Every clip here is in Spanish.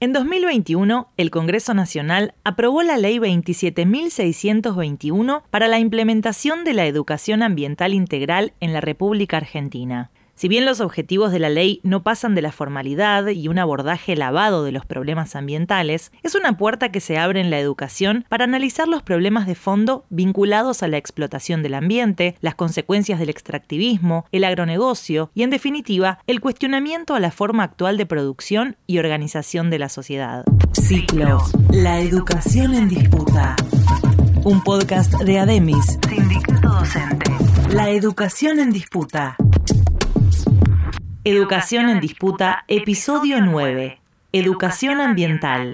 En 2021, el Congreso Nacional aprobó la Ley 27.621 para la implementación de la educación ambiental integral en la República Argentina. Si bien los objetivos de la ley no pasan de la formalidad y un abordaje lavado de los problemas ambientales, es una puerta que se abre en la educación para analizar los problemas de fondo vinculados a la explotación del ambiente, las consecuencias del extractivismo, el agronegocio y, en definitiva, el cuestionamiento a la forma actual de producción y organización de la sociedad. Ciclo. La educación en disputa. Un podcast de Ademis. Sindicato Docente. La educación en disputa. Educación en Disputa, episodio 9. Educación ambiental.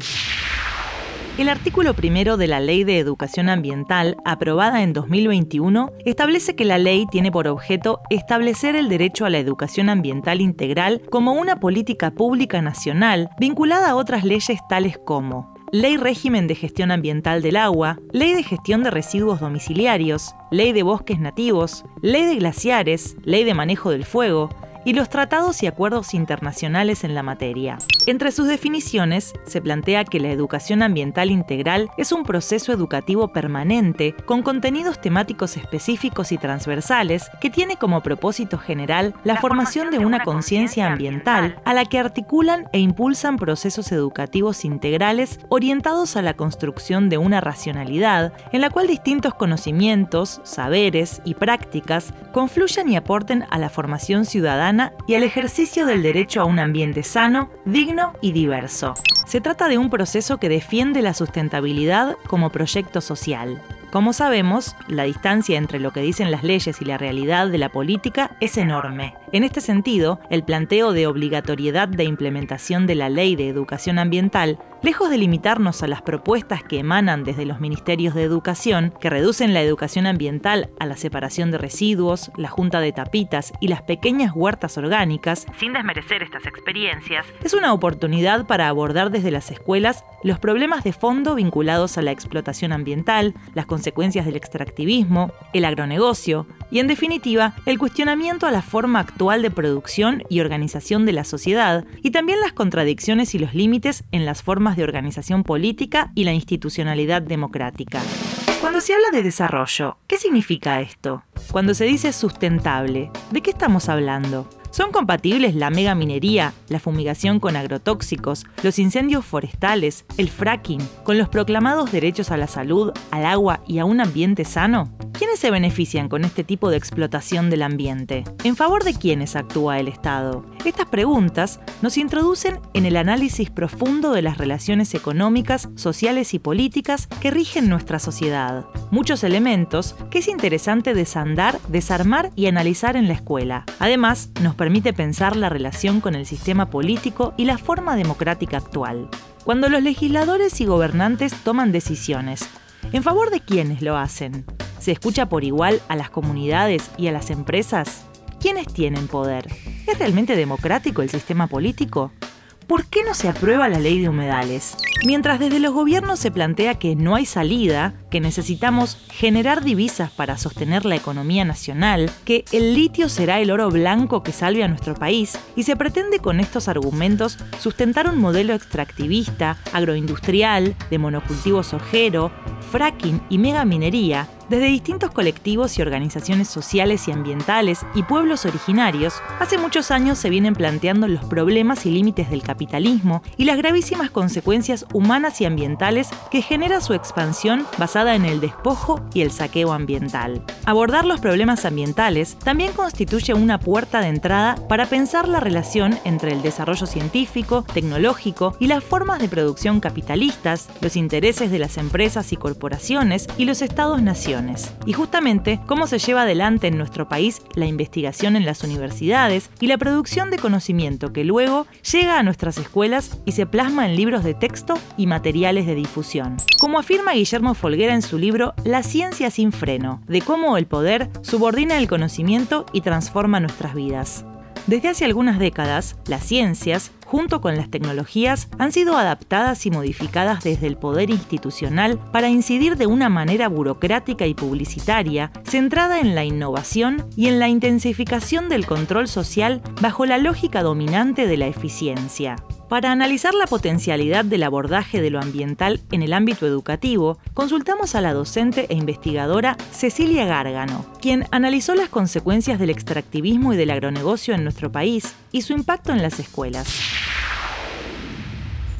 El artículo primero de la Ley de Educación Ambiental, aprobada en 2021, establece que la ley tiene por objeto establecer el derecho a la educación ambiental integral como una política pública nacional vinculada a otras leyes tales como Ley Régimen de Gestión Ambiental del Agua, Ley de Gestión de Residuos Domiciliarios, Ley de Bosques Nativos, Ley de Glaciares, Ley de Manejo del Fuego, y los tratados y acuerdos internacionales en la materia. Entre sus definiciones se plantea que la educación ambiental integral es un proceso educativo permanente con contenidos temáticos específicos y transversales que tiene como propósito general la formación de una conciencia ambiental a la que articulan e impulsan procesos educativos integrales orientados a la construcción de una racionalidad en la cual distintos conocimientos, saberes y prácticas confluyan y aporten a la formación ciudadana y al ejercicio del derecho a un ambiente sano, digno y diverso. Se trata de un proceso que defiende la sustentabilidad como proyecto social. Como sabemos, la distancia entre lo que dicen las leyes y la realidad de la política es enorme. En este sentido, el planteo de obligatoriedad de implementación de la Ley de Educación Ambiental Lejos de limitarnos a las propuestas que emanan desde los ministerios de educación, que reducen la educación ambiental a la separación de residuos, la junta de tapitas y las pequeñas huertas orgánicas, sin desmerecer estas experiencias, es una oportunidad para abordar desde las escuelas los problemas de fondo vinculados a la explotación ambiental, las consecuencias del extractivismo, el agronegocio, y en definitiva el cuestionamiento a la forma actual de producción y organización de la sociedad y también las contradicciones y los límites en las formas de organización política y la institucionalidad democrática. Cuando se habla de desarrollo, ¿qué significa esto? Cuando se dice sustentable, ¿de qué estamos hablando? ¿Son compatibles la megaminería, la fumigación con agrotóxicos, los incendios forestales, el fracking, con los proclamados derechos a la salud, al agua y a un ambiente sano? ¿Quiénes se benefician con este tipo de explotación del ambiente? ¿En favor de quiénes actúa el Estado? Estas preguntas nos introducen en el análisis profundo de las relaciones económicas, sociales y políticas que rigen nuestra sociedad. Muchos elementos que es interesante desandar, desarmar y analizar en la escuela. Además, nos permite pensar la relación con el sistema político y la forma democrática actual. Cuando los legisladores y gobernantes toman decisiones, ¿en favor de quiénes lo hacen? ¿Se escucha por igual a las comunidades y a las empresas? ¿Quiénes tienen poder? ¿Es realmente democrático el sistema político? ¿Por qué no se aprueba la ley de humedales? Mientras desde los gobiernos se plantea que no hay salida, que necesitamos generar divisas para sostener la economía nacional, que el litio será el oro blanco que salve a nuestro país, y se pretende con estos argumentos sustentar un modelo extractivista, agroindustrial, de monocultivo sojero, fracking y megaminería, desde distintos colectivos y organizaciones sociales y ambientales y pueblos originarios, hace muchos años se vienen planteando los problemas y límites del capitalismo y las gravísimas consecuencias humanas y ambientales que genera su expansión basada en el despojo y el saqueo ambiental. Abordar los problemas ambientales también constituye una puerta de entrada para pensar la relación entre el desarrollo científico, tecnológico y las formas de producción capitalistas, los intereses de las empresas y corporaciones y los y justamente cómo se lleva adelante en nuestro país la investigación en las universidades y la producción de conocimiento que luego llega a nuestras escuelas y se plasma en libros de texto y materiales de difusión. Como afirma Guillermo Folguera en su libro La ciencia sin freno, de cómo el poder subordina el conocimiento y transforma nuestras vidas. Desde hace algunas décadas, las ciencias, junto con las tecnologías, han sido adaptadas y modificadas desde el poder institucional para incidir de una manera burocrática y publicitaria, centrada en la innovación y en la intensificación del control social bajo la lógica dominante de la eficiencia. Para analizar la potencialidad del abordaje de lo ambiental en el ámbito educativo, consultamos a la docente e investigadora Cecilia Gárgano, quien analizó las consecuencias del extractivismo y del agronegocio en nuestro país y su impacto en las escuelas.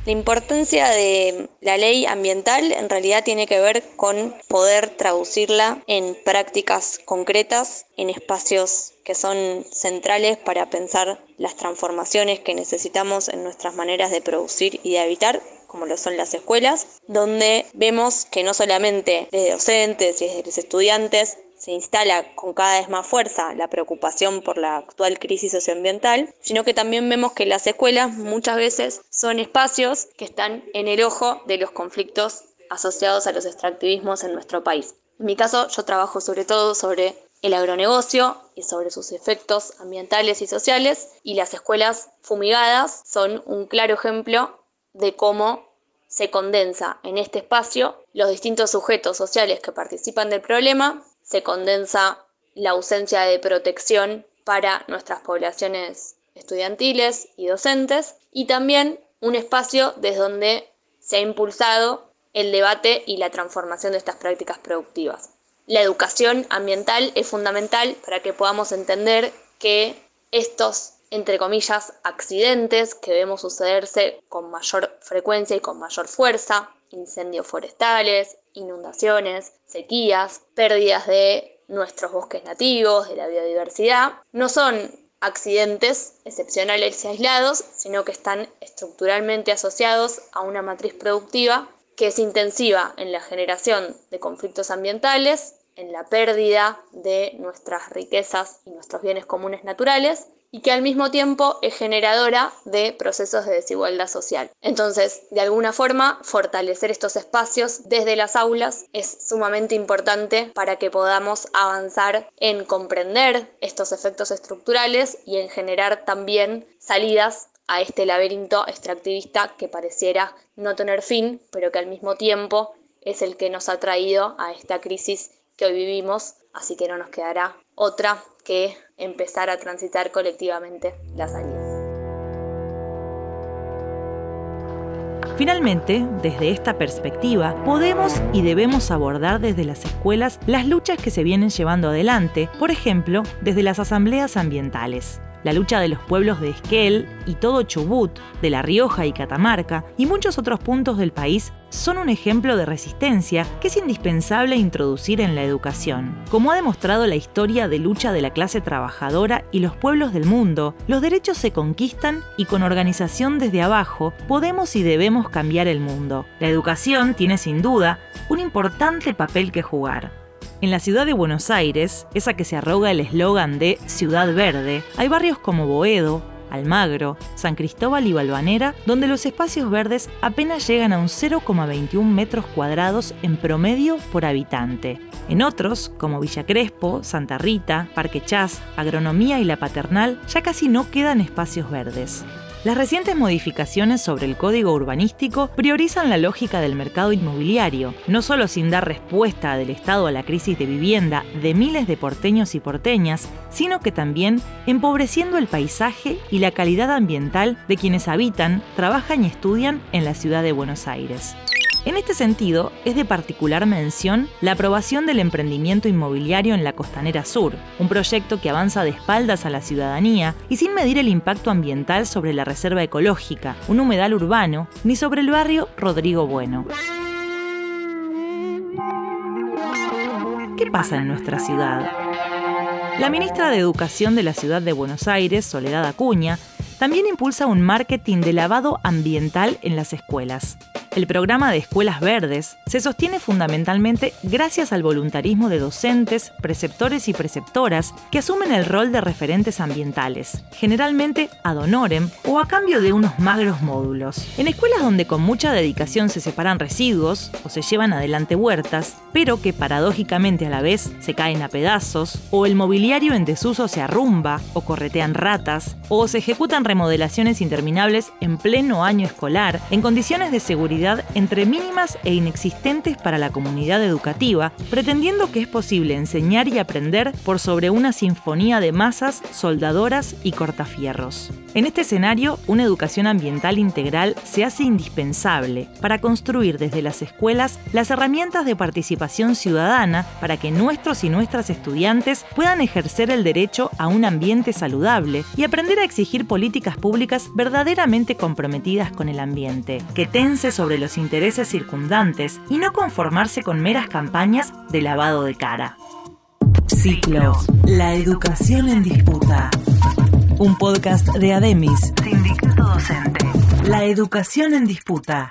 La importancia de la ley ambiental en realidad tiene que ver con poder traducirla en prácticas concretas, en espacios que son centrales para pensar las transformaciones que necesitamos en nuestras maneras de producir y de habitar como lo son las escuelas, donde vemos que no solamente desde docentes y desde los estudiantes se instala con cada vez más fuerza la preocupación por la actual crisis socioambiental, sino que también vemos que las escuelas muchas veces son espacios que están en el ojo de los conflictos asociados a los extractivismos en nuestro país. En mi caso, yo trabajo sobre todo sobre el agronegocio y sobre sus efectos ambientales y sociales, y las escuelas fumigadas son un claro ejemplo de cómo se condensa en este espacio los distintos sujetos sociales que participan del problema se condensa la ausencia de protección para nuestras poblaciones estudiantiles y docentes y también un espacio desde donde se ha impulsado el debate y la transformación de estas prácticas productivas. La educación ambiental es fundamental para que podamos entender que estos, entre comillas, accidentes que vemos sucederse con mayor frecuencia y con mayor fuerza, incendios forestales, inundaciones, sequías, pérdidas de nuestros bosques nativos, de la biodiversidad, no son accidentes excepcionales y aislados, sino que están estructuralmente asociados a una matriz productiva que es intensiva en la generación de conflictos ambientales, en la pérdida de nuestras riquezas y nuestros bienes comunes naturales y que al mismo tiempo es generadora de procesos de desigualdad social. Entonces, de alguna forma, fortalecer estos espacios desde las aulas es sumamente importante para que podamos avanzar en comprender estos efectos estructurales y en generar también salidas a este laberinto extractivista que pareciera no tener fin, pero que al mismo tiempo es el que nos ha traído a esta crisis que hoy vivimos, así que no nos quedará otra que empezar a transitar colectivamente las salidas. Finalmente, desde esta perspectiva, podemos y debemos abordar desde las escuelas las luchas que se vienen llevando adelante, por ejemplo, desde las asambleas ambientales la lucha de los pueblos de Esquel y todo Chubut, de La Rioja y Catamarca, y muchos otros puntos del país son un ejemplo de resistencia que es indispensable introducir en la educación. Como ha demostrado la historia de lucha de la clase trabajadora y los pueblos del mundo, los derechos se conquistan y con organización desde abajo podemos y debemos cambiar el mundo. La educación tiene sin duda un importante papel que jugar. En la ciudad de Buenos Aires, esa que se arroga el eslogan de Ciudad Verde, hay barrios como Boedo, Almagro, San Cristóbal y Balvanera, donde los espacios verdes apenas llegan a un 0,21 metros cuadrados en promedio por habitante. En otros, como Villa Crespo, Santa Rita, Parque Chas, Agronomía y La Paternal, ya casi no quedan espacios verdes. Las recientes modificaciones sobre el código urbanístico priorizan la lógica del mercado inmobiliario, no solo sin dar respuesta del Estado a la crisis de vivienda de miles de porteños y porteñas, sino que también empobreciendo el paisaje y la calidad ambiental de quienes habitan, trabajan y estudian en la ciudad de Buenos Aires. En este sentido, es de particular mención la aprobación del emprendimiento inmobiliario en la Costanera Sur, un proyecto que avanza de espaldas a la ciudadanía y sin medir el impacto ambiental sobre la reserva ecológica, un humedal urbano, ni sobre el barrio Rodrigo Bueno. ¿Qué pasa en nuestra ciudad? La ministra de Educación de la Ciudad de Buenos Aires, Soledad Acuña, también impulsa un marketing de lavado ambiental en las escuelas. El programa de Escuelas Verdes se sostiene fundamentalmente gracias al voluntarismo de docentes, preceptores y preceptoras que asumen el rol de referentes ambientales, generalmente ad honorem o a cambio de unos magros módulos. En escuelas donde con mucha dedicación se separan residuos o se llevan adelante huertas, pero que paradójicamente a la vez se caen a pedazos, o el mobiliario en desuso se arrumba, o corretean ratas, o se ejecutan remodelaciones interminables en pleno año escolar, en condiciones de seguridad entre mínimas e inexistentes para la comunidad educativa, pretendiendo que es posible enseñar y aprender por sobre una sinfonía de masas, soldadoras y cortafierros. En este escenario, una educación ambiental integral se hace indispensable para construir desde las escuelas las herramientas de participación ciudadana para que nuestros y nuestras estudiantes puedan ejercer el derecho a un ambiente saludable y aprender a exigir políticas públicas verdaderamente comprometidas con el ambiente, que tense sobre los intereses circundantes y no conformarse con meras campañas de lavado de cara. Ciclo. La educación en disputa. Un podcast de Ademis. Sindicato docente. La educación en disputa.